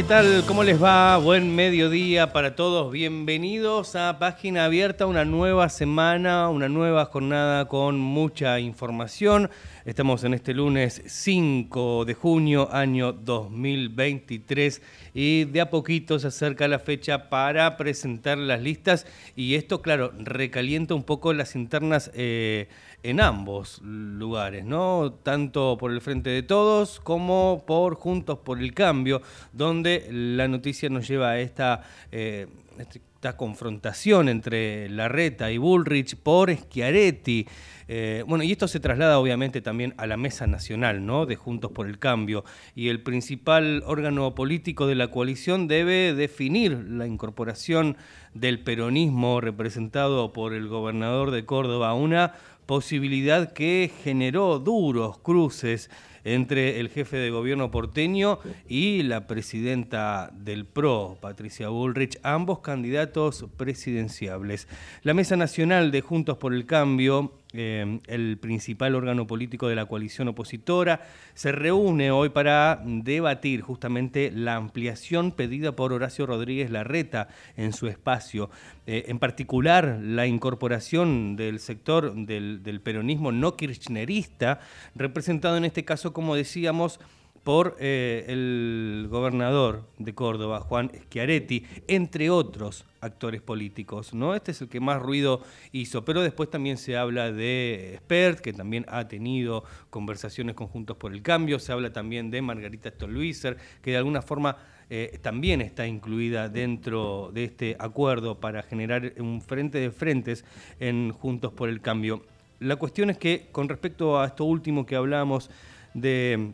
¿Qué tal? ¿Cómo les va? Buen mediodía para todos. Bienvenidos a Página Abierta, una nueva semana, una nueva jornada con mucha información. Estamos en este lunes 5 de junio, año 2023, y de a poquito se acerca la fecha para presentar las listas. Y esto, claro, recalienta un poco las internas. Eh, en ambos lugares, ¿no? Tanto por el Frente de Todos como por Juntos por el Cambio, donde la noticia nos lleva a esta, eh, esta confrontación entre Larreta y Bullrich por Schiaretti. Eh, bueno, y esto se traslada obviamente también a la mesa nacional, ¿no? De Juntos por el Cambio. Y el principal órgano político de la coalición debe definir la incorporación del peronismo representado por el gobernador de Córdoba una posibilidad que generó duros cruces entre el jefe de gobierno porteño y la presidenta del PRO, Patricia Bullrich, ambos candidatos presidenciables. La Mesa Nacional de Juntos por el Cambio eh, el principal órgano político de la coalición opositora, se reúne hoy para debatir justamente la ampliación pedida por Horacio Rodríguez Larreta en su espacio, eh, en particular la incorporación del sector del peronismo no kirchnerista, representado en este caso, como decíamos, por eh, el gobernador de Córdoba, Juan Schiaretti, entre otros actores políticos. ¿no? Este es el que más ruido hizo, pero después también se habla de Spert, que también ha tenido conversaciones conjuntos por el cambio, se habla también de Margarita Stolbizer, que de alguna forma eh, también está incluida dentro de este acuerdo para generar un frente de frentes en Juntos por el Cambio. La cuestión es que con respecto a esto último que hablamos de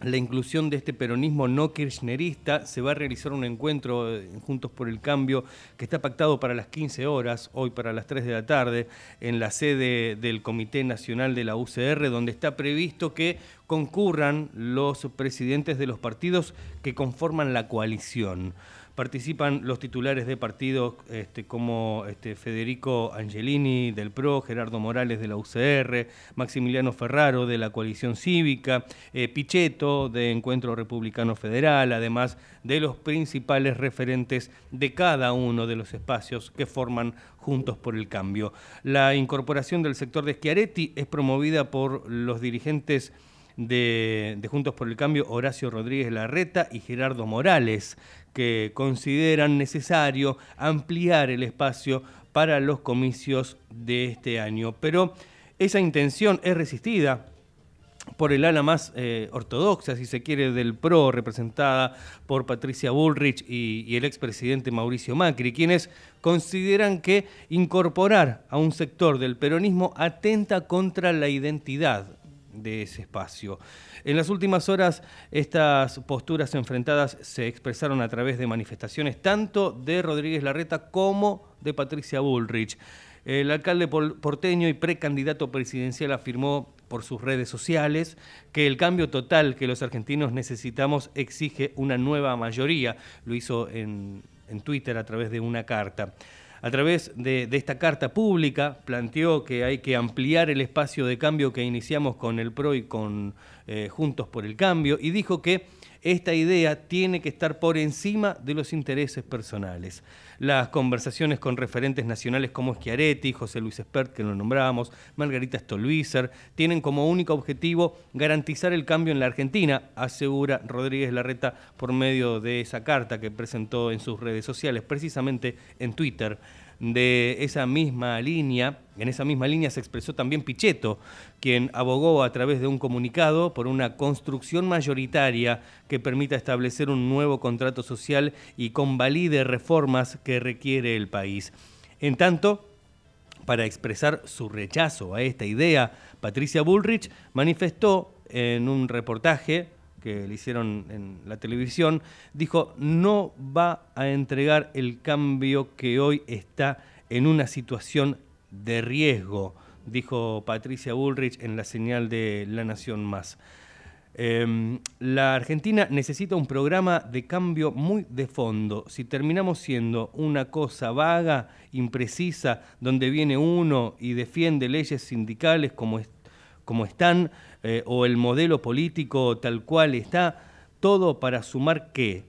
la inclusión de este peronismo no kirchnerista. Se va a realizar un encuentro eh, Juntos por el Cambio que está pactado para las 15 horas, hoy para las 3 de la tarde, en la sede del Comité Nacional de la UCR, donde está previsto que concurran los presidentes de los partidos que conforman la coalición. Participan los titulares de partidos este, como este, Federico Angelini del PRO, Gerardo Morales de la UCR, Maximiliano Ferraro de la Coalición Cívica, eh, Pichetto de Encuentro Republicano Federal, además de los principales referentes de cada uno de los espacios que forman Juntos por el Cambio. La incorporación del sector de Schiaretti es promovida por los dirigentes de, de, Juntos por el Cambio, Horacio Rodríguez Larreta y Gerardo Morales, que consideran necesario ampliar el espacio para los comicios de este año. Pero esa intención es resistida por el ala más eh, ortodoxa, si se quiere, del PRO, representada por Patricia Bullrich y, y el expresidente Mauricio Macri, quienes consideran que incorporar a un sector del peronismo atenta contra la identidad de ese espacio. En las últimas horas, estas posturas enfrentadas se expresaron a través de manifestaciones tanto de Rodríguez Larreta como de Patricia Bullrich. El alcalde porteño y precandidato presidencial afirmó por sus redes sociales que el cambio total que los argentinos necesitamos exige una nueva mayoría. Lo hizo en, en Twitter a través de una carta a través de, esta carta pública planteó que hay que ampliar el espacio de cambio que iniciamos con el PRO y con eh, Juntos por el Cambio y dijo que esta idea tiene que estar por encima de los intereses personales. Las conversaciones con referentes nacionales como Schiaretti, José Luis Espert, que lo nombrábamos, Margarita Stolbizer, tienen como único objetivo garantizar el cambio en la Argentina, asegura Rodríguez Larreta por medio de esa carta que presentó en sus redes sociales, precisamente en Twitter de esa misma línea, en esa misma línea se expresó también Pichetto, quien abogó a través de un comunicado por una construcción mayoritaria que permita establecer un nuevo contrato social y convalide reformas que requiere el país. En tanto, para expresar su rechazo a esta idea, Patricia Bullrich manifestó en un reportaje que le hicieron en la televisión, dijo, no va a entregar el cambio que hoy está en una situación de riesgo, dijo Patricia Bullrich en la señal de La Nación Más. Em, la Argentina necesita un programa de cambio muy de fondo. Si terminamos siendo una cosa vaga, imprecisa, donde viene uno y defiende leyes sindicales como, como están, eh, o el modelo político tal cual está, todo para sumar que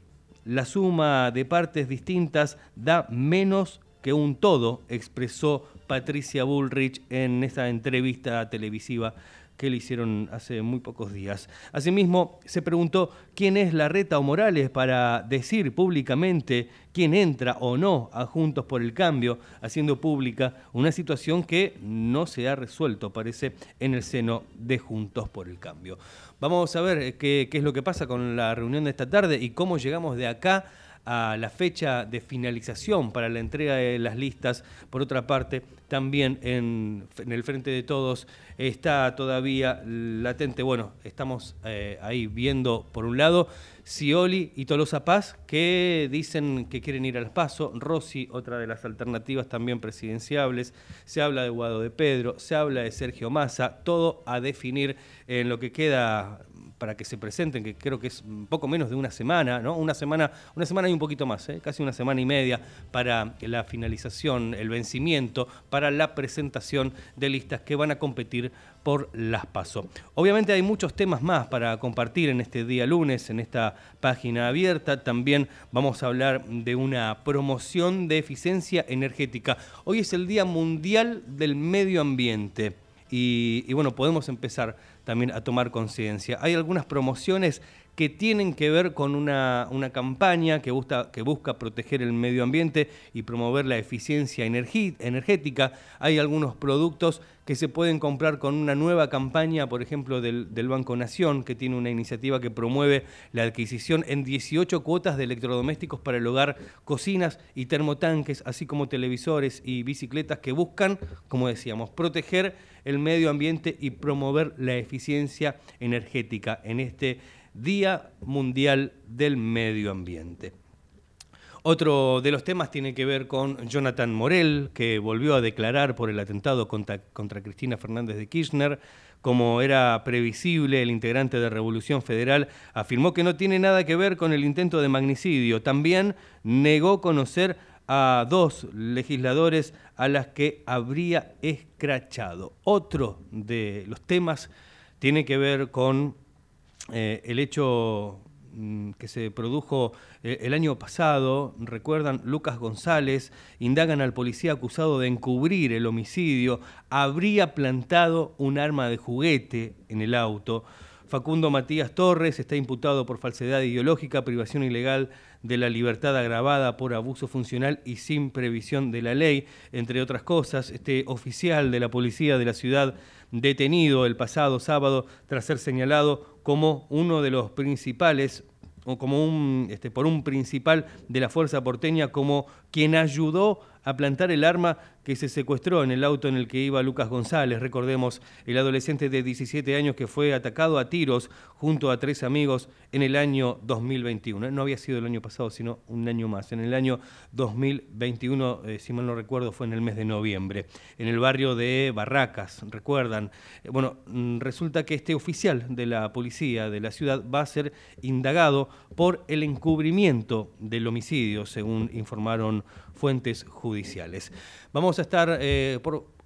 la suma de partes distintas da menos que un todo, expresó Patricia Bullrich en esta entrevista televisiva que le hicieron hace muy pocos días. Asimismo, se preguntó quién es la reta o Morales para decir públicamente quién entra o no a Juntos por el Cambio, haciendo pública una situación que no se ha resuelto, parece, en el seno de Juntos por el Cambio. Vamos a ver qué, qué es lo que pasa con la reunión de esta tarde y cómo llegamos de acá a la fecha de finalización para la entrega de las listas. Por otra parte, también en, el Frente de Todos está todavía latente, bueno, estamos eh, ahí viendo por un lado Scioli y Tolosa Paz que dicen que quieren ir al paso, Rossi, otra de las alternativas también presidenciables, se habla de Guado de Pedro, se habla de Sergio Massa, todo a definir en lo que queda para que se presenten, que creo que es un poco menos de una semana, ¿no? Una semana, una semana y un poquito más, ¿eh? casi una semana y media para la finalización, el vencimiento, para la presentación de listas que van a competir por las PASO. Obviamente hay muchos temas más para compartir en este día lunes, en esta página abierta. También vamos a hablar de una promoción de eficiencia energética. Hoy es el Día Mundial del Medio Ambiente y bueno, podemos empezar también a tomar conciencia. Hay algunas promociones que tienen que ver con una, campaña que busca, que busca proteger el medio ambiente y promover la eficiencia energética. Hay algunos productos que se pueden comprar con una nueva campaña, por ejemplo, del, del, Banco Nación, que tiene una iniciativa que promueve la adquisición en 18 cuotas de electrodomésticos para el hogar, cocinas y termotanques, así como televisores y bicicletas que buscan, como decíamos, proteger el medio ambiente y promover la eficiencia energética en este Día Mundial del Medio Ambiente. Otro de los temas tiene que ver con Jonathan Morel, que volvió a declarar por el atentado contra, Cristina Fernández de Kirchner. Como era previsible, el integrante de Revolución Federal afirmó que no tiene nada que ver con el intento de magnicidio. También negó conocer a dos legisladores a las que habría escrachado. Otro de los temas tiene que ver con eh, el hecho mm, que se produjo eh, el año pasado, recuerdan, Lucas González, indagan al policía acusado de encubrir el homicidio, habría plantado un arma de juguete en el auto. Facundo Matías Torres está imputado por falsedad ideológica, privación ilegal de la libertad agravada por abuso funcional y sin previsión de la ley, entre otras cosas. Este oficial de la policía de la ciudad detenido el pasado sábado tras ser señalado como uno de los principales o como un, este, por un principal de la fuerza porteña, como quien ayudó a plantar el arma que se secuestró en el auto en el que iba Lucas González. Recordemos, el adolescente de 17 años que fue atacado a tiros junto a tres amigos en el año 2021. No había sido el año pasado, sino un año más. En el año 2021, eh, si mal no recuerdo, fue en el mes de noviembre, en el barrio de Barracas, recuerdan. Eh, bueno, mm, resulta que este oficial de la policía de la ciudad va a ser indagado por el encubrimiento del homicidio, según informaron fuentes judiciales. Vamos a estar, eh,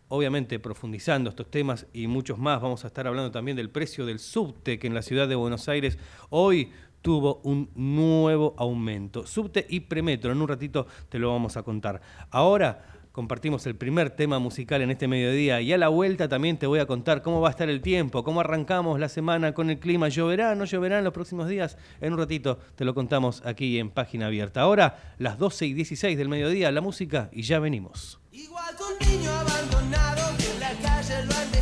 obviamente, profundizando estos temas y muchos más. Vamos a estar hablando también del precio del subte, que en la ciudad de Buenos Aires hoy tuvo un nuevo aumento. Subte y premetro, en un ratito te lo vamos a contar. Ahora compartimos el primer tema musical en este mediodía y a la vuelta también te voy a contar cómo va a estar el tiempo, cómo arrancamos la semana con el clima. ¿Lloverá? ¿No lloverá en los próximos días? En un ratito te lo contamos aquí en Página Abierta. Ahora, las 12 y 16 del mediodía, la música y ya venimos. Igual con niño abandonado que en la calle lo han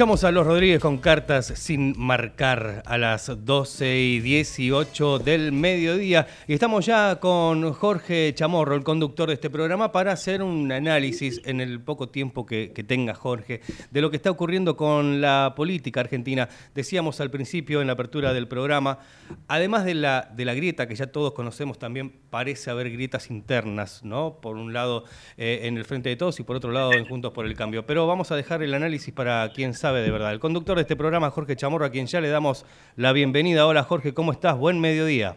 Escuchamos a los Rodríguez con cartas sin marcar a las 12 y 18 del mediodía y estamos ya con Jorge Chamorro, el conductor de este programa, para hacer un análisis en el poco tiempo que, tenga Jorge de lo que está ocurriendo con la política argentina. Decíamos al principio en la apertura del programa, además de la, de la grieta que ya todos conocemos, también parece haber grietas internas, ¿no? Por un lado eh, en el Frente de Todos y por otro lado en Juntos por el Cambio. Pero vamos a dejar el análisis para quien sabe de verdad. El conductor de este programa, Jorge Chamorro, a quien ya le damos la bienvenida. Hola Jorge, ¿cómo estás? Buen mediodía.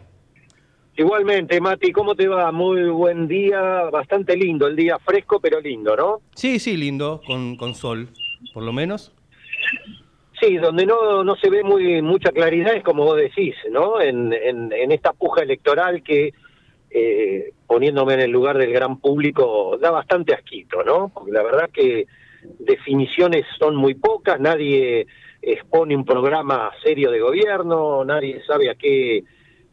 Igualmente, Mati, ¿cómo te va? Muy buen día, bastante lindo, el día fresco pero lindo, ¿no? Sí, sí, lindo, con, con sol, por lo menos. Sí, donde no, no se ve muy mucha claridad es como vos decís, ¿no? En, en, esta puja electoral que, eh, poniéndome en el lugar del gran público, da bastante asquito, ¿no? Porque la verdad que definiciones son muy pocas, nadie expone un programa serio de gobierno, nadie sabe a qué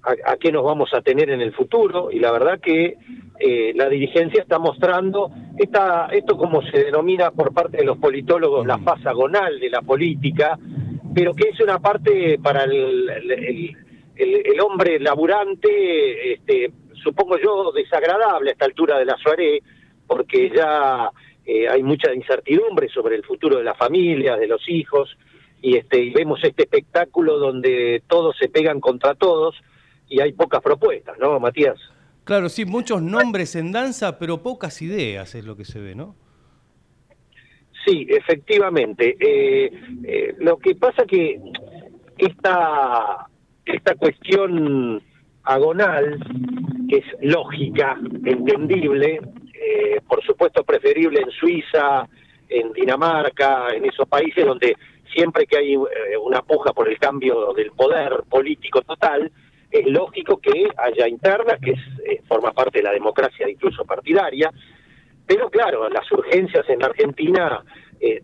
a, qué nos vamos a tener en el futuro y la verdad que eh, la dirigencia está mostrando esta, esto como se denomina por parte de los politólogos la fase agonal de la política, pero que es una parte para el, el, el, hombre laburante, este, supongo yo, desagradable a esta altura de la soirée, porque ya eh, hay mucha incertidumbre sobre el futuro de las familias, de los hijos, y, este, vemos este espectáculo donde todos se pegan contra todos y hay pocas propuestas, ¿no, Matías? Claro, sí, muchos nombres en danza, pero pocas ideas es lo que se ve, ¿no? Sí, efectivamente. Eh, eh, lo que pasa que esta, esta cuestión agonal, que es lógica, entendible, eh, por supuesto preferible en Suiza, en Dinamarca, en esos países donde siempre que hay eh, una puja por el cambio del poder político total, es lógico que haya internas, que eh, forma parte de la democracia incluso partidaria, pero claro, las urgencias en Argentina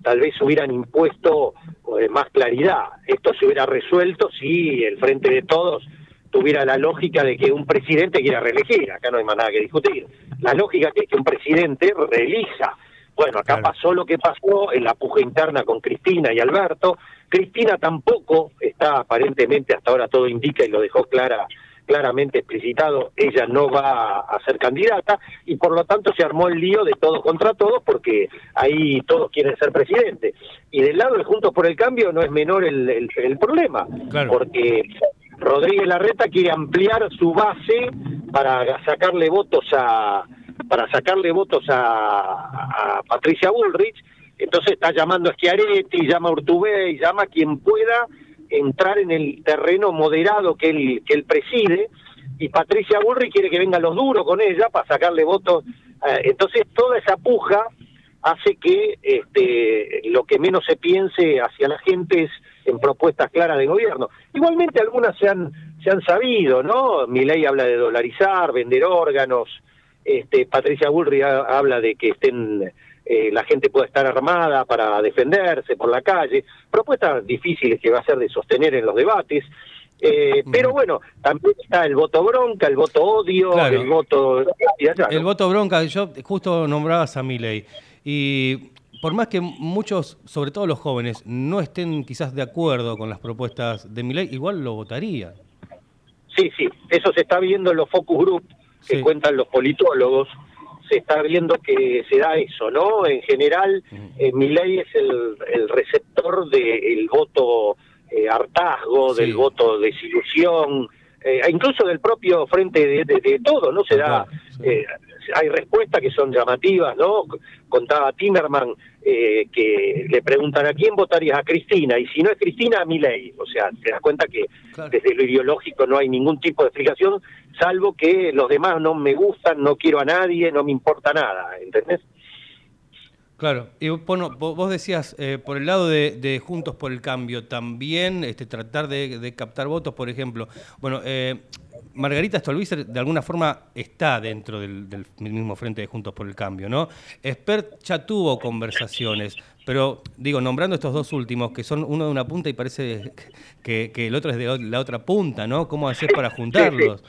tal vez hubieran impuesto más claridad. Esto se hubiera resuelto si el Frente de Todos tuviera la lógica de que un presidente quiera reelegir, acá no hay más nada que discutir. La lógica es que un presidente reelija. Bueno, acá pasó lo que pasó en la puja interna con Cristina y Alberto. Cristina tampoco está aparentemente, hasta ahora todo indica y lo dejó clara claramente explicitado, ella no va a ser candidata y por lo tanto se armó el lío de todos contra todos porque ahí todos quieren ser presidente. Y del lado de Juntos por el Cambio no es menor el, el, problema, porque Rodríguez Larreta quiere ampliar su base para sacarle votos a para sacarle votos a, Patricia Bullrich, entonces está llamando a Schiaretti, llama a Urtubey, llama a quien pueda entrar en el terreno moderado que él, preside, y Patricia Burri quiere que vengan los duros con ella para sacarle votos. Eh, entonces, toda esa puja hace que este, lo que menos se piense hacia la gente es en propuestas claras de gobierno. Igualmente algunas se han, se han sabido, ¿no? Mi ley habla de dolarizar, vender órganos, este, Patricia Bullrich habla de que estén eh, la gente pueda estar armada para defenderse por la calle, propuestas difíciles que va a ser de sostener en los debates. Eh, pero bueno, también está el voto bronca, el voto odio, el voto... El voto bronca, yo justo nombrabas a ley y por más que muchos, sobre todo los jóvenes, no estén quizás de acuerdo con las propuestas de ley, igual lo votarían. Sí, sí, eso se está viendo en los focus group que cuentan los politólogos, se está viendo que se da eso, ¿no? En general, eh, mi ley es el, el receptor del voto eh, hartazgo, del voto desilusión, eh, incluso del propio frente de, de, todo, ¿no? Se da, eh, hay respuestas que son llamativas, ¿no? Contaba Timerman eh, que le preguntan a quién votarías a Cristina, y si no es Cristina, a mi ley. O sea, te das cuenta que desde lo ideológico no hay ningún tipo de explicación, salvo que los demás no me gustan, no quiero a nadie, no me importa nada, ¿entendés? Claro, y bueno, vos decías, eh, por el lado de, Juntos por el Cambio, también este, tratar de, captar votos, por ejemplo. Bueno, eh, Margarita Stolbizer de alguna forma está dentro del, mismo frente de Juntos por el Cambio, ¿no? Expert ya tuvo conversaciones, pero digo, nombrando estos dos últimos, que son uno de una punta y parece que, el otro es de la otra punta, ¿no? ¿Cómo hacer para juntarlos?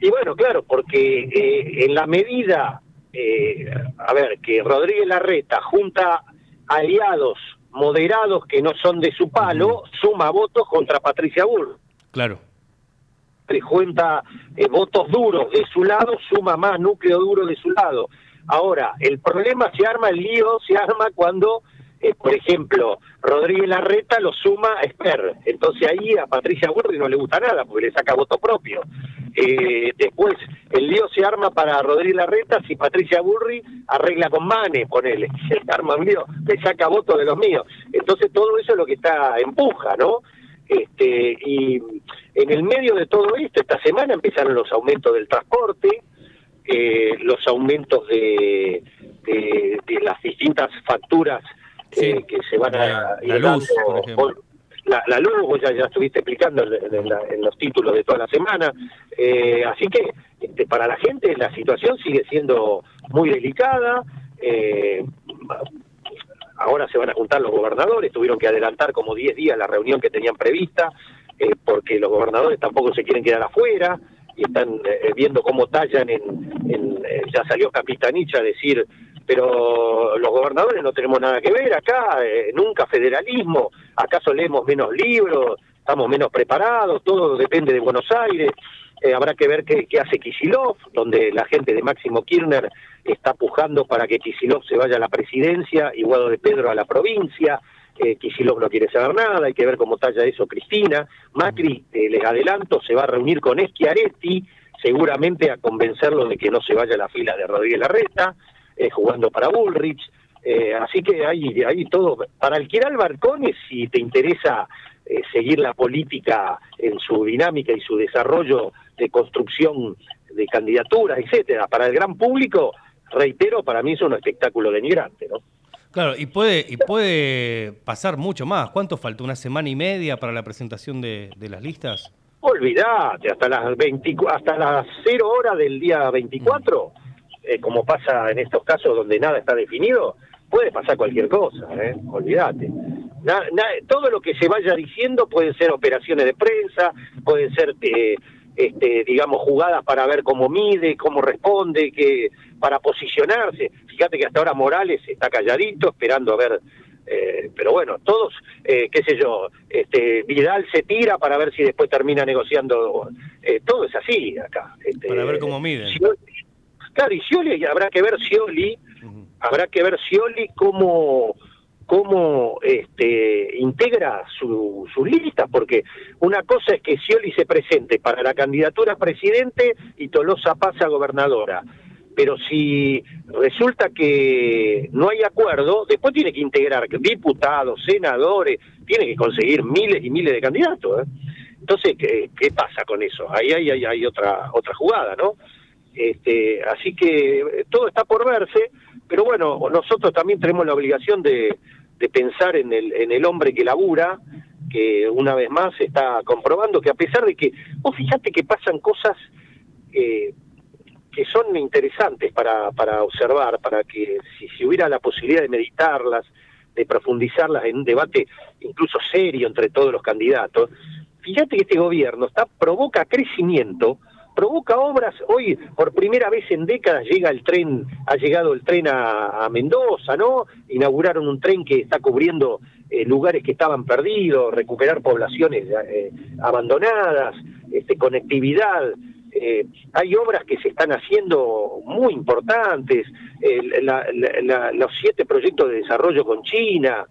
Y bueno, claro, porque eh, en la medida, eh, a ver, que Rodríguez Larreta junta aliados moderados que no son de su palo, suma votos contra Patricia Bull. Claro cuenta eh, votos duros de su lado, suma más núcleo duro de su lado. Ahora, el problema se arma, el lío se arma cuando, eh, por ejemplo, Rodríguez Larreta lo suma a Esper. Entonces ahí a Patricia Burri no le gusta nada porque le saca voto propio. Eh, después, el lío se arma para Rodríguez Larreta si Patricia Burri arregla con Mane, ponele. Se arma un lío, le saca voto de los míos. Entonces todo eso es lo que está empuja, ¿no? Este, y en el medio de todo esto, esta semana empezaron los aumentos del transporte, eh, los aumentos de, de, las distintas facturas eh, que se van a la, luz, por ejemplo. La, luz, ya, ya estuviste explicando en, los títulos de toda la semana. Eh, así que este, para la gente la situación sigue siendo muy delicada. Eh, ahora se van a juntar los gobernadores, tuvieron que adelantar como 10 días la reunión que tenían prevista, eh, porque los gobernadores tampoco se quieren quedar afuera, y están eh, viendo cómo tallan en, eh, ya salió Capitanich a decir, pero los gobernadores no tenemos nada que ver acá, nunca federalismo, acaso leemos menos libros, estamos menos preparados, todo depende de Buenos Aires, habrá que ver qué, hace Kisilov, donde la gente de Máximo Kirchner está pujando para que Kisilov se vaya a la presidencia y Guado de Pedro a la provincia. Eh, Kisilov no quiere saber nada, hay que ver cómo talla eso Cristina. Macri, eh, les adelanto, se va a reunir con Schiaretti, seguramente a convencerlo de que no se vaya a la fila de Rodríguez Larreta, eh, jugando para Bullrich. Eh, así que hay, hay todo. Para alquilar balcones, si te interesa seguir la política en su dinámica y su desarrollo de construcción de candidaturas, etcétera, para el gran público, reitero, para mí es un espectáculo denigrante, ¿no? Claro, y puede, y puede pasar mucho más. ¿Cuánto falta? ¿Una semana y media para la presentación de, las listas? Olvídate, hasta las 20, hasta las 0 horas del día 24, mm. eh, como pasa en estos casos donde nada está definido, puede pasar cualquier cosa, ¿eh? olvídate. Na- na- todo lo que se vaya diciendo pueden ser operaciones de prensa, pueden ser, eh, este, digamos, jugadas para ver cómo mide, cómo responde, que para posicionarse. Fíjate que hasta ahora Morales está calladito, esperando a ver. eh, pero bueno, todos, eh, qué sé yo, este, Vidal se tira para ver si después termina negociando. eh, todo es así acá. este, Para ver cómo. Scioli- claro, y Scioli, habrá que ver Scioli habrá que ver Scioli cómo cómo este, integra su, sus listas, porque una cosa es que Scioli se presente para la candidatura a presidente y Tolosa pasa a gobernadora. Pero si resulta que no hay acuerdo, después tiene que integrar diputados, senadores, tiene que conseguir miles y miles de candidatos. ¿eh? Entonces, ¿qué, pasa con eso? Ahí hay, hay, hay otra, otra jugada, ¿no? Este, así que todo está por verse, pero bueno, nosotros también tenemos la obligación de, de pensar en el, en el hombre que labura, que una vez más está comprobando que a pesar de que, vos fíjate que pasan cosas eh, que son interesantes para, para observar, para que si, si hubiera la posibilidad de meditarlas, de profundizarlas en un debate incluso serio entre todos los candidatos, fíjate que este gobierno está provoca crecimiento, provoca obras. Hoy, por primera vez en décadas, llega el tren, ha llegado el tren a, Mendoza, ¿no? Inauguraron un tren que está cubriendo eh, lugares que estaban perdidos, recuperar poblaciones eh, abandonadas, este, conectividad. Eh, hay obras que se están haciendo muy importantes, los siete proyectos de desarrollo con China,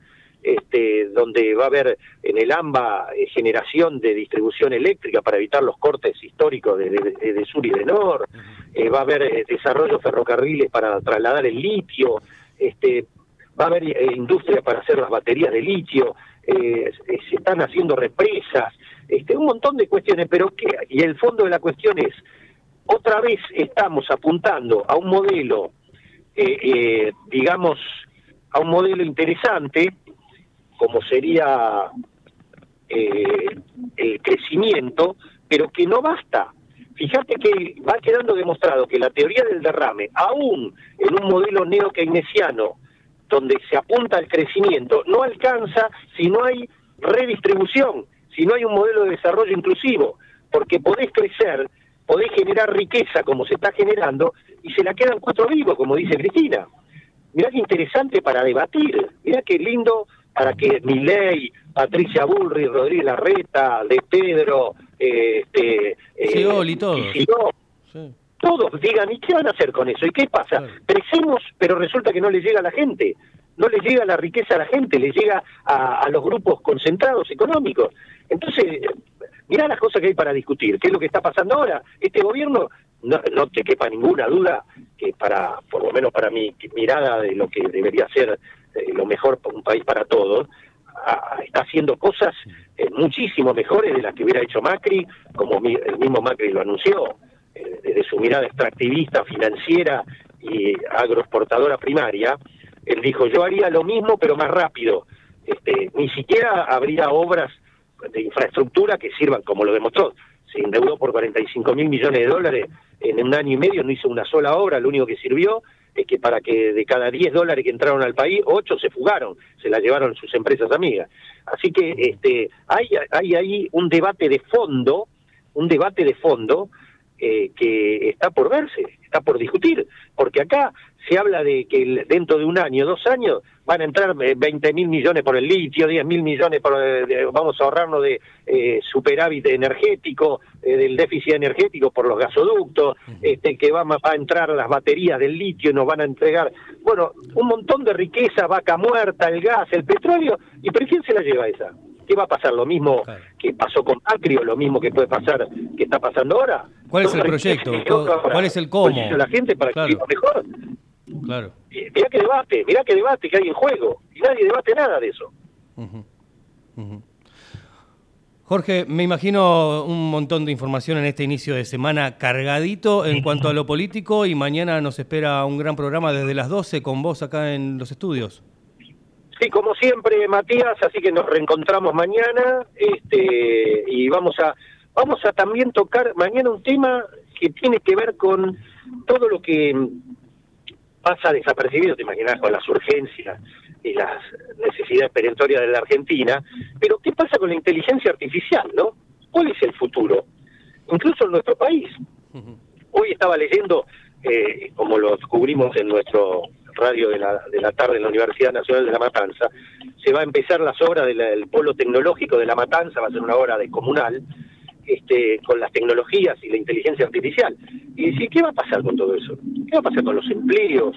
este, donde va a haber en el AMBA eh, generación de distribución eléctrica para evitar los cortes históricos de, de- de sur y de nor, eh, va a haber eh, desarrollo ferrocarriles para trasladar el litio, este, va a haber eh, industria para hacer las baterías de litio, eh, se se están haciendo represas, este, un montón de cuestiones, pero que, y el fondo de la cuestión es, otra vez estamos apuntando a un modelo, eh, eh, digamos, a un modelo interesante, como sería eh, el crecimiento, pero que no basta. Fíjate que va quedando demostrado que la teoría del derrame, aún en un modelo neo-keynesiano, donde se apunta al crecimiento, no alcanza si no hay redistribución, si no hay un modelo de desarrollo inclusivo, porque podés crecer, podés generar riqueza como se está generando, y se la quedan cuatro vivos, como dice Cristina. Mirá qué interesante para debatir, mirá qué lindo para que Milei, Patricia Bullrich, Rodríguez Larreta, De Pedro, eh, este, eh, todos. Sí. todos digan, ¿y qué van a hacer con eso? ¿Y qué pasa? Claro. Crecemos, pero resulta que no le llega a la gente. No le llega la riqueza a la gente, le llega a, a los grupos concentrados económicos. Entonces, mirá las cosas que hay para discutir. ¿Qué es lo que está pasando ahora? Este gobierno, no, no te quepa ninguna duda que para, por lo menos para mi mirada de lo que debería ser eh, lo mejor un país para todos, está haciendo cosas eh, muchísimo mejores de las que hubiera hecho Macri, como mi- el mismo Macri lo anunció, eh, desde su mirada extractivista, financiera y agroexportadora primaria, él dijo, yo haría lo mismo pero más rápido. Este, ni siquiera habría obras de infraestructura que sirvan, como lo demostró. Se endeudó por 45 mil millones de dólares en un año y medio, no hizo una sola obra, lo único que sirvió es que para que de cada 10 dólares que entraron al país, 8 se fugaron, se la llevaron sus empresas amigas. Así que este, hay, hay ahí un debate de fondo, un debate de fondo eh, que está por verse, está por discutir, porque acá se habla de que el- dentro de un año, dos años, van a entrar eh, 20 mil millones por el litio, 10 mil millones por, eh, de- vamos a ahorrarnos de eh, superávit energético, eh, del déficit energético por los gasoductos, este, que va, va a entrar las baterías del litio y nos van a entregar, bueno, un montón de riqueza, vaca muerta, el gas, el petróleo, ¿y pero quién se la lleva esa? ¿Qué va a pasar? ¿Lo mismo Claro. que pasó con Macri o lo mismo que puede pasar, que está pasando ahora? ¿Cuál es el proyecto? ¿Cuál- es el cómo? la gente para Claro. que viva mejor. Claro. Y Mirá qué debate, mirá qué debate que hay en juego. Y nadie debate nada de eso. Jorge, me imagino un montón de información en este inicio de semana cargadito en cuanto a lo político y mañana nos espera un gran programa desde las 12 con vos acá en los estudios. Sí, como siempre, Matías, así que nos reencontramos mañana este, y vamos a vamos a también tocar mañana un tema que tiene que ver con todo lo que pasa desapercibido, te imaginas, con las urgencias y las necesidades perentorias de la Argentina, pero ¿qué pasa con la inteligencia artificial, no? ¿Cuál es el futuro? Incluso en nuestro país. Hoy estaba leyendo, eh, como lo descubrimos en nuestro radio de la, de la tarde en la Universidad Nacional de La Matanza, se va a empezar las obras del del polo tecnológico de La Matanza, va a ser una obra de comunal, este, con las tecnologías y la inteligencia artificial. Y decir, ¿qué va a pasar con todo eso? ¿Qué va a pasar con los empleos?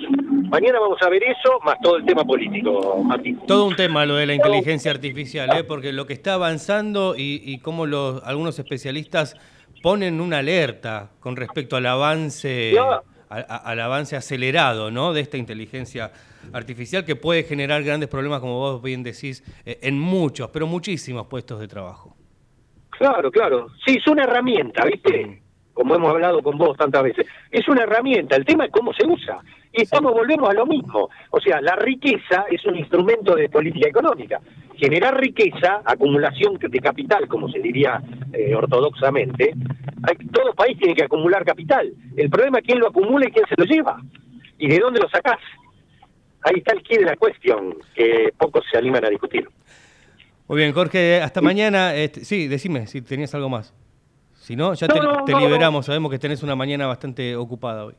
Mañana vamos a ver eso, más todo el tema político, Martín. Todo un tema lo de la inteligencia artificial, ¿eh? porque lo que está avanzando y, y cómo los, algunos especialistas ponen una alerta con respecto al avance, al avance acelerado ¿no? de esta inteligencia artificial que puede generar grandes problemas, como vos bien decís, eh, en muchos, pero muchísimos puestos de trabajo. Claro, claro. Sí, es una herramienta, ¿viste? Como hemos hablado con vos tantas veces. Es una herramienta, el tema es cómo se usa. Y estamos, volvemos a lo mismo. O sea, la riqueza es un instrumento de política económica. Generar riqueza, acumulación de capital, como se diría eh, ortodoxamente, hay- todo país tiene que acumular capital. El problema es quién lo acumula y quién se lo lleva. ¿Y de dónde lo sacás? Ahí está el quid de la cuestión, que pocos se animan a discutir. Muy bien, Jorge, hasta mañana. Este, sí, decime si tenías algo más. Si no, ya No, te, no, te no, liberamos. Sabemos que tenés una mañana bastante ocupada hoy.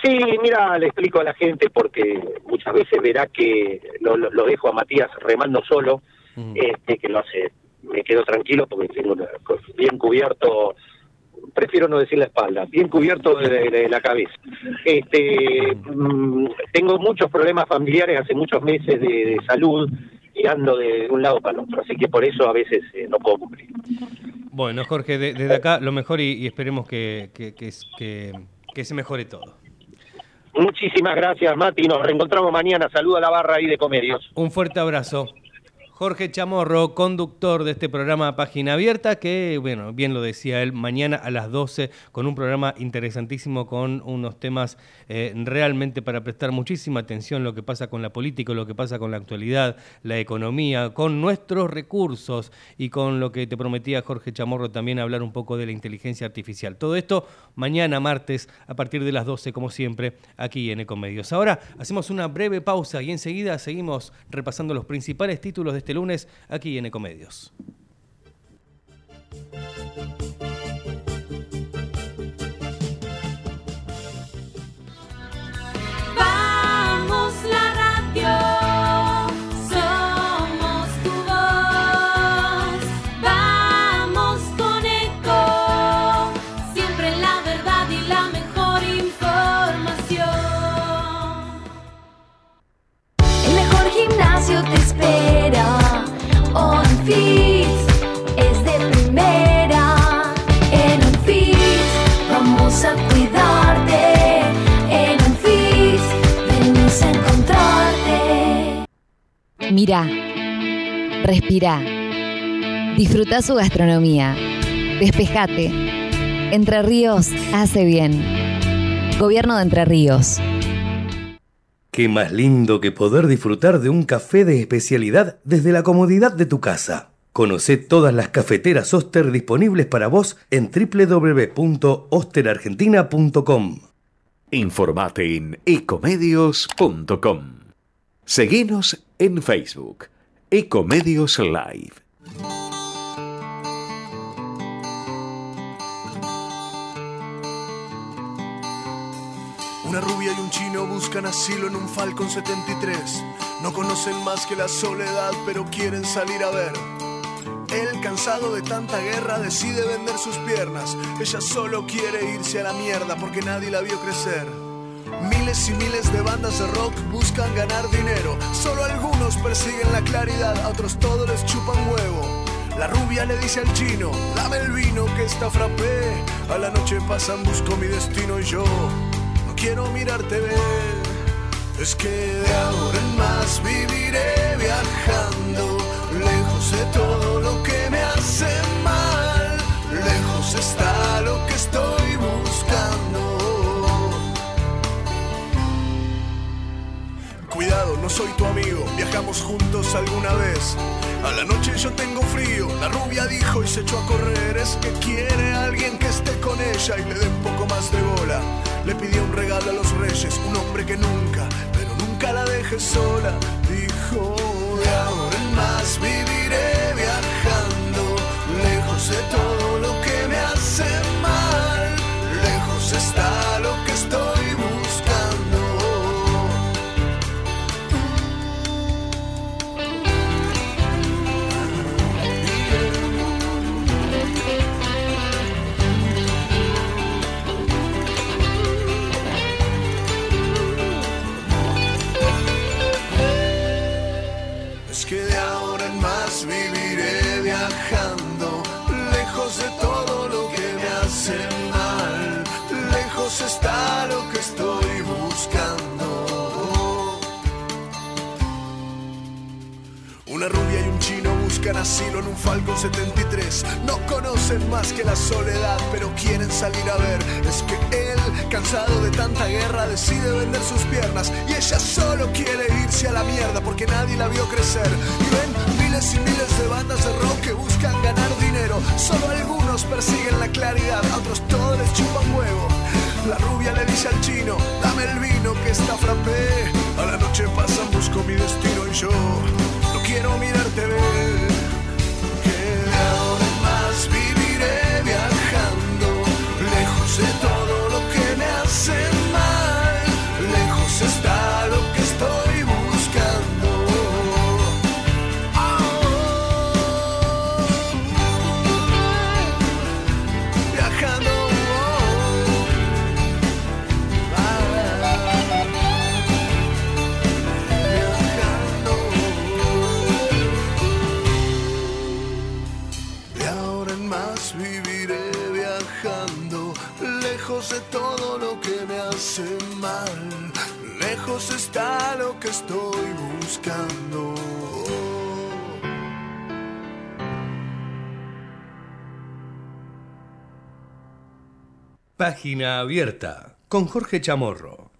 Sí, mira, le explico a la gente porque muchas veces verá que lo, lo- lo dejo a Matías remando solo, Ujú. este que lo hace, me quedo tranquilo porque tengo una- bien cubierto, prefiero no decir la espalda, bien cubierto de, de- de la cabeza. Este, mm, tengo muchos problemas familiares hace muchos meses de, de salud y ando de un lado para el otro, así que por eso a veces eh, no puedo cumplir. Bueno, Jorge, de- desde acá lo mejor y, y esperemos que, que- que se mejore todo. Muchísimas gracias, Mati, nos reencontramos mañana, saludo a la barra ahí de Comedios. Un fuerte abrazo. Jorge Chamorro, conductor de este programa Página Abierta, que, bueno, bien lo decía él, mañana a las 12 con un programa interesantísimo con unos temas eh, realmente para prestar muchísima atención lo que pasa con la política, lo que pasa con la actualidad, la economía, con nuestros recursos y con lo que te prometía Jorge Chamorro también hablar un poco de la inteligencia artificial. Todo esto mañana martes a partir de las 12, como siempre, aquí en Ecomedios. Ahora hacemos una breve pausa y enseguida seguimos repasando los principales títulos de este lunes aquí en Ecomedios. Vamos la radio, somos tu voz. Vamos con eco, siempre la verdad y la mejor información. El mejor gimnasio te espera. Mira, respira, disfruta su gastronomía, despejate. Entre Ríos hace bien. Gobierno de Entre Ríos. Qué más lindo que poder disfrutar de un café de especialidad desde la comodidad de tu casa. Conoce todas las cafeteras Oster disponibles para vos en www.osterargentina.com. Informate en ecomedios.com. Seguinos en Facebook, Ecomedios Live. Una rubia y un chino buscan asilo en un Falcon 73. No conocen más que la soledad, pero quieren salir a ver. Él, cansado de tanta guerra, decide vender sus piernas. Ella solo quiere irse a la mierda porque nadie la vio crecer. Miles y miles de bandas de rock buscan ganar dinero. Solo algunos persiguen la claridad, a otros todos les chupan huevo. La rubia le dice al chino, dame el vino que está frappé. A la noche pasan, busco mi destino y yo quiero mirarte ver. Es que de ahora en más viviré viajando, lejos de todo lo que me hace mal. Lejos está lo que estoy buscando. Cuidado, no soy tu amigo, viajamos juntos alguna vez. A la noche yo tengo frío, la rubia dijo y se echó a correr. Es que quiere a alguien que esté con ella y le dé un poco más de bola. Le pidió un regalo a los reyes, un hombre que nunca, pero nunca la deje sola. Dijo, de ahora en más viviré viajando, lejos de todo lo que me hace buscan asilo en un Falcon 73. No conocen más que la soledad, pero quieren salir a ver. Es que él, cansado de tanta guerra, decide vender sus piernas. Y ella solo quiere irse a la mierda porque nadie la vio crecer. Y ven miles y miles de bandas de rock que buscan ganar dinero. Solo algunos persiguen la claridad, a otros todos les chupan huevo. La rubia le dice al chino, dame el vino que está frappé. A la noche pasan, busco mi destino y yo no quiero mirarte ver. Lejos de todo lo que me hace mal, lejos está lo que estoy buscando. Página abierta con Jorge Chamorro.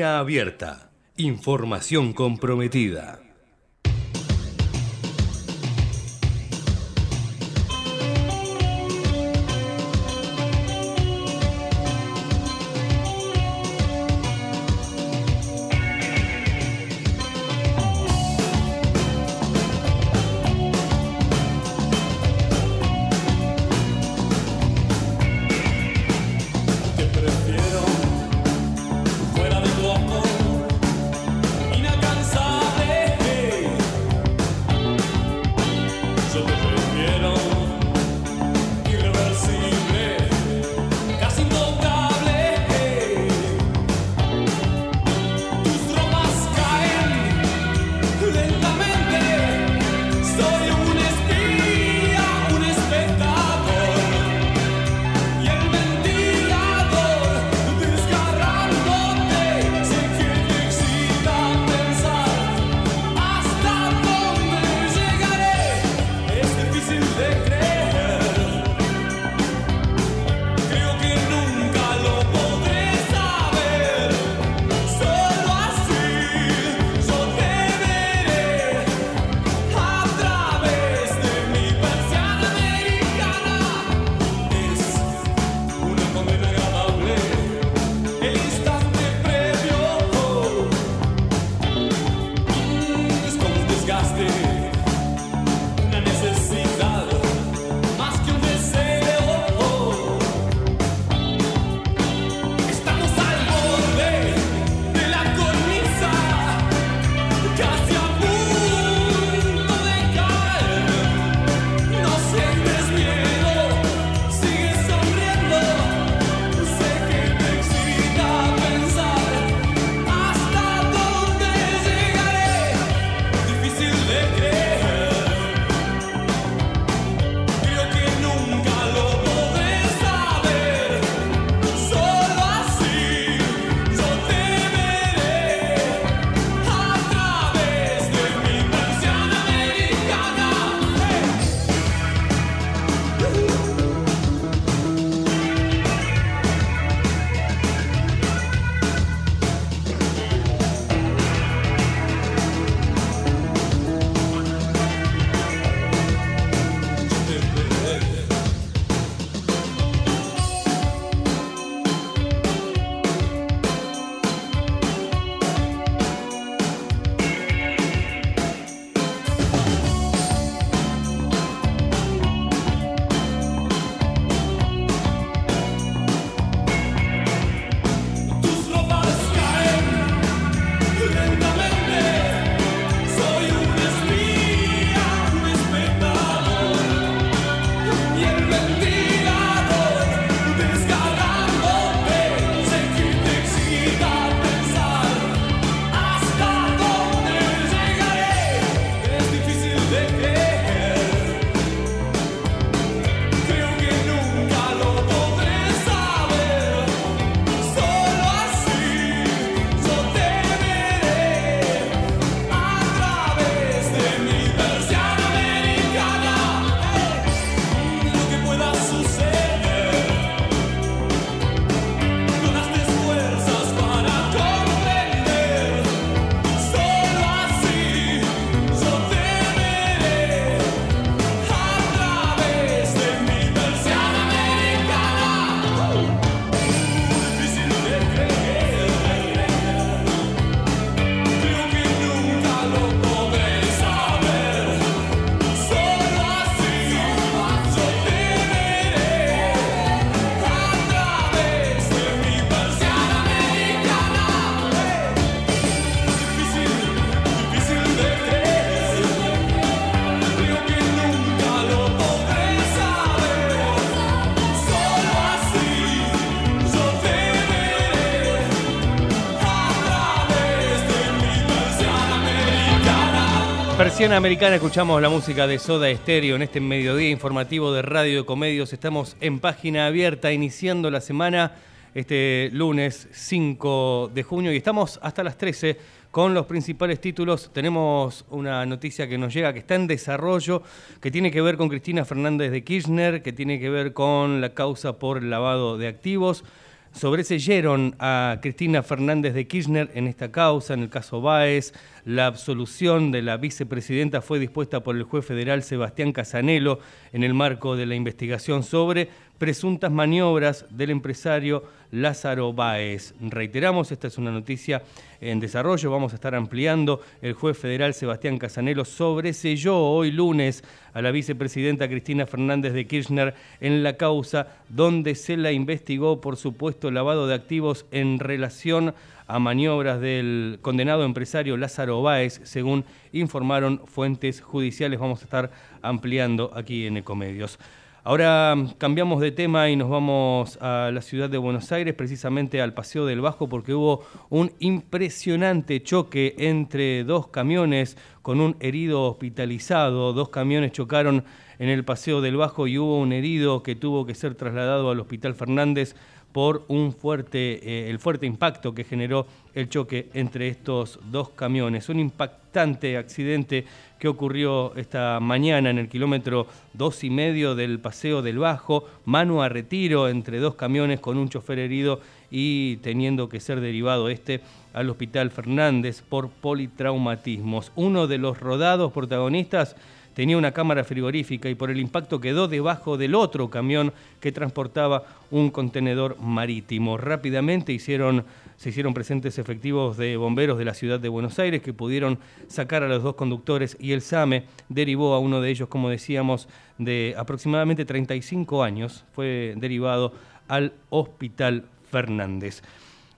Abierta. Información comprometida. Persiana americana escuchamos la música de Soda Stereo en este mediodía informativo de Radio de Comedios. Estamos en página abierta iniciando la semana este lunes 5 de junio y estamos hasta las 13 con los principales títulos. Tenemos una noticia que nos llega que está en desarrollo, que tiene que ver con Cristina Fernández de Kirchner, que tiene que ver con la causa por lavado de activos. Sobreseyeron a Cristina Fernández de Kirchner en esta causa, en el caso Baez. La absolución de la vicepresidenta fue dispuesta por el juez federal Sebastián Casanelo en el marco de la investigación sobre presuntas maniobras del empresario Lázaro Báez. Reiteramos, esta es una noticia en desarrollo, vamos a estar ampliando. El juez federal Sebastián Casanelo sobreselló hoy lunes a la vicepresidenta Cristina Fernández de Kirchner en la causa donde se la investigó por supuesto lavado de activos en relación a maniobras del condenado empresario Lázaro Báez, según informaron fuentes judiciales. Vamos a estar ampliando aquí en Ecomedios. Ahora cambiamos de tema y nos vamos a la ciudad de Buenos Aires, precisamente al Paseo del Bajo, porque hubo un impresionante choque entre dos camiones con un herido hospitalizado. Dos camiones chocaron en el Paseo del Bajo y hubo un herido que tuvo que ser trasladado al Hospital Fernández por un fuerte, eh, el fuerte impacto que generó el choque entre estos dos camiones. Un impactante accidente que ocurrió esta mañana en el kilómetro dos y medio del Paseo del Bajo, mano a retiro entre dos camiones con un chofer herido y teniendo que ser derivado este al Hospital Fernández por politraumatismos. Uno de los rodados protagonistas tenía una cámara frigorífica y por el impacto quedó debajo del otro camión que transportaba un contenedor marítimo. Rápidamente se hicieron presentes efectivos de bomberos de la ciudad de Buenos Aires que pudieron sacar a los dos conductores y el SAME derivó a uno de ellos, como decíamos, de aproximadamente 35 años, fue derivado al Hospital Fernández.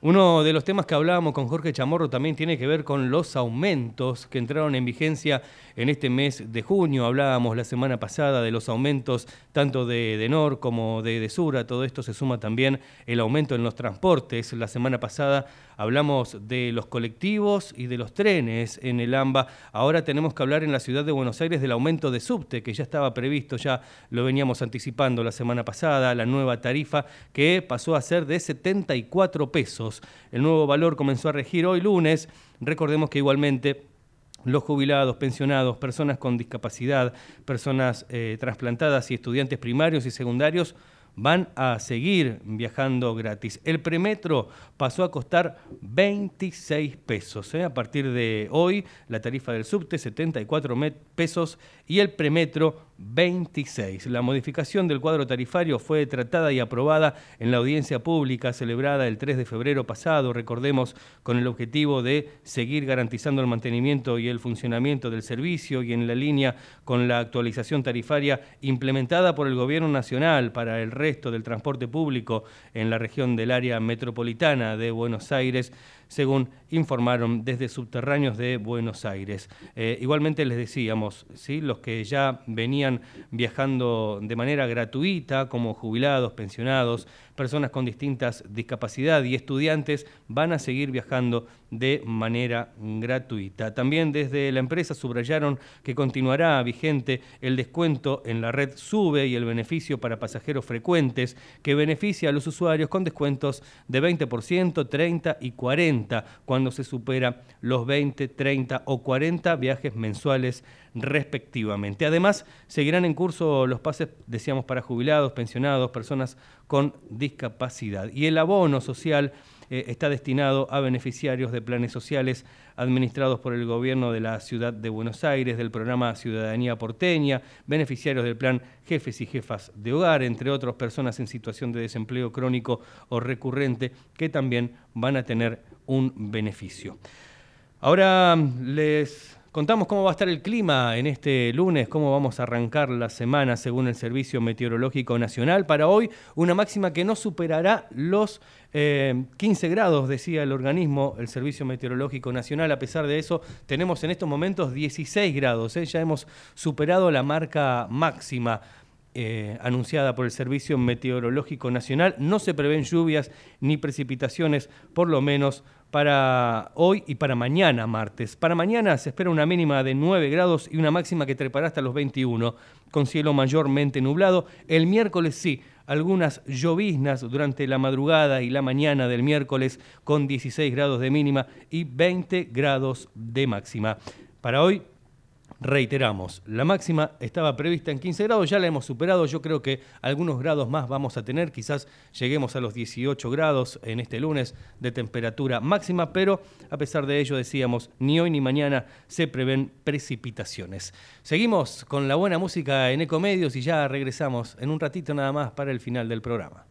Uno de los temas que hablábamos con Jorge Chamorro también tiene que ver con los aumentos que entraron en vigencia en este mes de junio. Hablábamos la semana pasada de los aumentos tanto de Denor como de Desura. Todo esto se suma también el aumento en los transportes. La semana pasada hablamos de los colectivos y de los trenes en el AMBA. Ahora tenemos que hablar en la ciudad de Buenos Aires del aumento de subte que ya estaba previsto, ya lo veníamos anticipando la semana pasada, la nueva tarifa que pasó a ser de 74 pesos. El nuevo valor comenzó a regir hoy lunes. Recordemos que igualmente los jubilados, pensionados, personas con discapacidad, personas eh, trasplantadas y estudiantes primarios y secundarios van a seguir viajando gratis. El premetro pasó a costar 26 pesos. ¿eh? A partir de hoy, la tarifa del subte 74 pesos y el premetro 26. La modificación del cuadro tarifario fue tratada y aprobada en la audiencia pública celebrada el 3 de febrero pasado, recordemos, con el objetivo de seguir garantizando el mantenimiento y el funcionamiento del servicio y en la línea con la actualización tarifaria implementada por el Gobierno Nacional para el resto del transporte público en la región del área metropolitana de Buenos Aires según informaron desde subterráneos de Buenos Aires. Eh, igualmente les decíamos, ¿sí? los que ya venían viajando de manera gratuita, como jubilados, pensionados, personas con distintas discapacidades y estudiantes, van a seguir viajando de manera gratuita. También desde la empresa subrayaron que continuará vigente el descuento en la red SUBE y el beneficio para pasajeros frecuentes, que beneficia a los usuarios con descuentos de 20%, 30 y 40 cuando se supera los 20, 30 o 40 viajes mensuales respectivamente. Además, seguirán en curso los pases, decíamos, para jubilados, pensionados, personas con discapacidad. Y el abono social eh, está destinado a beneficiarios de planes sociales administrados por el gobierno de la ciudad de Buenos Aires, del programa Ciudadanía Porteña, beneficiarios del plan Jefes y Jefas de Hogar, entre otras personas en situación de desempleo crónico o recurrente, que también van a tener un beneficio. Ahora les Contamos cómo va a estar el clima en este lunes, cómo vamos a arrancar la semana según el Servicio Meteorológico Nacional. Para hoy, una máxima que no superará los eh, 15 grados, decía el organismo, el Servicio Meteorológico Nacional. A pesar de eso, tenemos en estos momentos 16 grados. ¿eh? Ya hemos superado la marca máxima. Eh, anunciada por el Servicio Meteorológico Nacional. No se prevén lluvias ni precipitaciones, por lo menos para hoy y para mañana, martes. Para mañana se espera una mínima de 9 grados y una máxima que trepará hasta los 21, con cielo mayormente nublado. El miércoles sí, algunas lloviznas durante la madrugada y la mañana del miércoles, con 16 grados de mínima y 20 grados de máxima. Para hoy, Reiteramos, la máxima estaba prevista en 15 grados, ya la hemos superado, yo creo que algunos grados más vamos a tener, quizás lleguemos a los 18 grados en este lunes de temperatura máxima, pero a pesar de ello decíamos, ni hoy ni mañana se prevén precipitaciones. Seguimos con la buena música en Ecomedios y ya regresamos en un ratito nada más para el final del programa.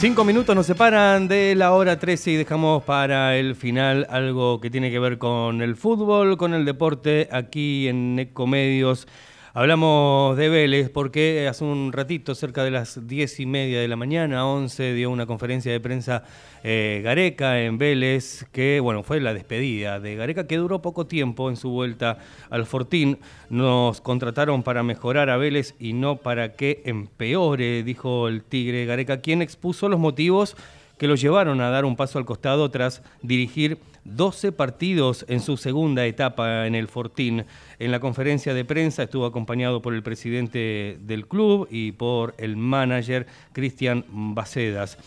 Cinco minutos nos separan de la hora 13 y dejamos para el final algo que tiene que ver con el fútbol, con el deporte, aquí en Ecomedios. Hablamos de Vélez porque hace un ratito, cerca de las diez y media de la mañana, 11, dio una conferencia de prensa eh, Gareca en Vélez, que bueno, fue la despedida de Gareca, que duró poco tiempo en su vuelta al Fortín. Nos contrataron para mejorar a Vélez y no para que empeore, dijo el Tigre Gareca, quien expuso los motivos que lo llevaron a dar un paso al costado tras dirigir 12 partidos en su segunda etapa en el Fortín. En la conferencia de prensa estuvo acompañado por el presidente del club y por el manager Cristian Bacedas.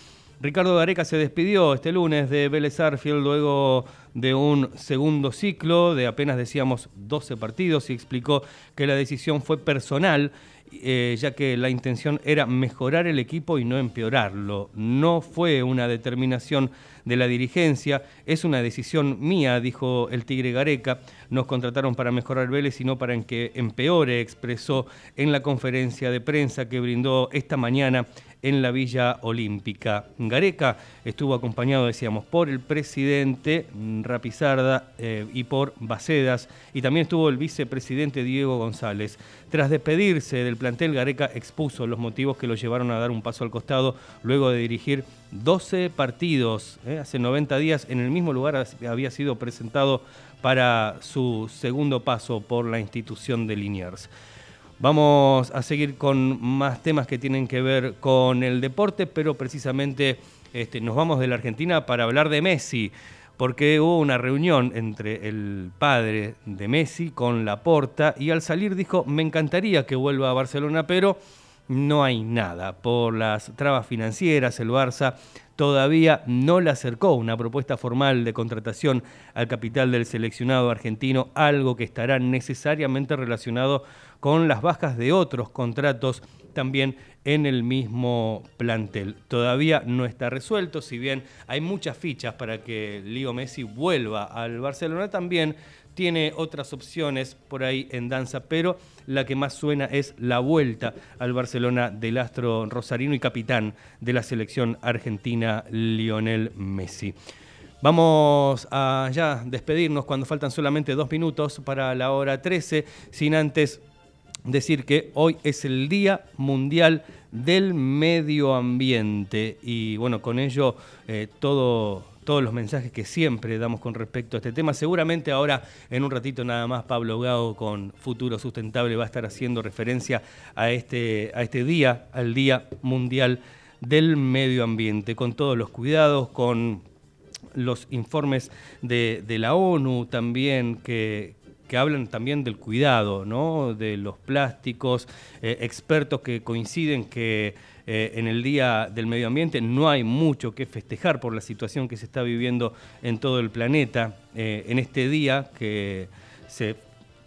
Ricardo Gareca se despidió este lunes de Vélez Arfield luego de un segundo ciclo de apenas decíamos 12 partidos y explicó que la decisión fue personal eh, ya que la intención era mejorar el equipo y no empeorarlo. No fue una determinación de la dirigencia, es una decisión mía, dijo el Tigre Gareca. Nos contrataron para mejorar Vélez y no para que empeore, expresó en la conferencia de prensa que brindó esta mañana en la Villa Olímpica. Gareca estuvo acompañado, decíamos, por el presidente Rapizarda eh, y por Bacedas, y también estuvo el vicepresidente Diego González. Tras despedirse del plantel, Gareca expuso los motivos que lo llevaron a dar un paso al costado luego de dirigir 12 partidos. eh, Hace 90 días en el mismo lugar había sido presentado para su segundo paso por la institución de Liniers. Vamos a seguir con más temas que tienen que ver con el deporte, pero precisamente este, nos vamos de la Argentina para hablar de Messi, porque hubo una reunión entre el padre de Messi con Laporta y al salir dijo, me encantaría que vuelva a Barcelona, pero no hay nada. Por las trabas financieras, el Barça todavía no le acercó una propuesta formal de contratación al capital del seleccionado argentino, algo que estará necesariamente relacionado con las bajas de otros contratos también en el mismo plantel. Todavía no está resuelto, si bien hay muchas fichas para que Leo Messi vuelva al Barcelona, también tiene otras opciones por ahí en danza, pero la que más suena es la vuelta al Barcelona del astro rosarino y capitán de la selección argentina, Lionel Messi. Vamos a ya despedirnos cuando faltan solamente dos minutos para la hora 13, sin antes decir que hoy es el Día Mundial del Medio Ambiente y bueno, con ello eh, todo, todos los mensajes que siempre damos con respecto a este tema. Seguramente ahora en un ratito nada más Pablo Gago con Futuro Sustentable va a estar haciendo referencia a este, a este día, al Día Mundial del Medio Ambiente, con todos los cuidados, con los informes de, de la ONU también que, que hablan también del cuidado, ¿no? de los plásticos, eh, expertos que coinciden que eh, en el Día del Medio Ambiente no hay mucho que festejar por la situación que se está viviendo en todo el planeta. Eh, en este día que se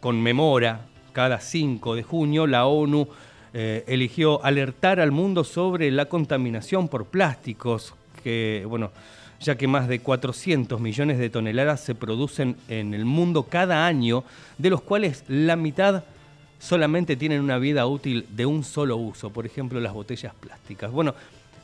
conmemora cada 5 de junio, la ONU eligió alertar al mundo sobre la contaminación por plásticos, que, bueno, ya que más de 400 millones de toneladas se producen en el mundo cada año, de los cuales la mitad solamente tienen una vida útil de un solo uso, por ejemplo las botellas plásticas. Bueno,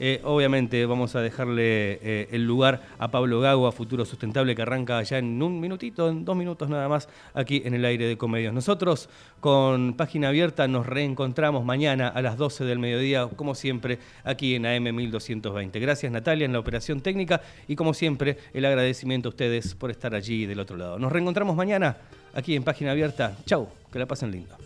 eh, obviamente vamos a dejarle eh, el lugar a Pablo Gago, a Futuro Sustentable, que arranca ya en un minutito, en dos minutos nada más, aquí en el aire de Comedios. Nosotros, con página abierta, nos reencontramos mañana a las 12 del mediodía, como siempre, aquí en AM 1220. Gracias Natalia en la operación técnica y como siempre, el agradecimiento a ustedes por estar allí del otro lado. Nos reencontramos mañana aquí en página abierta. Chau, que la pasen lindo.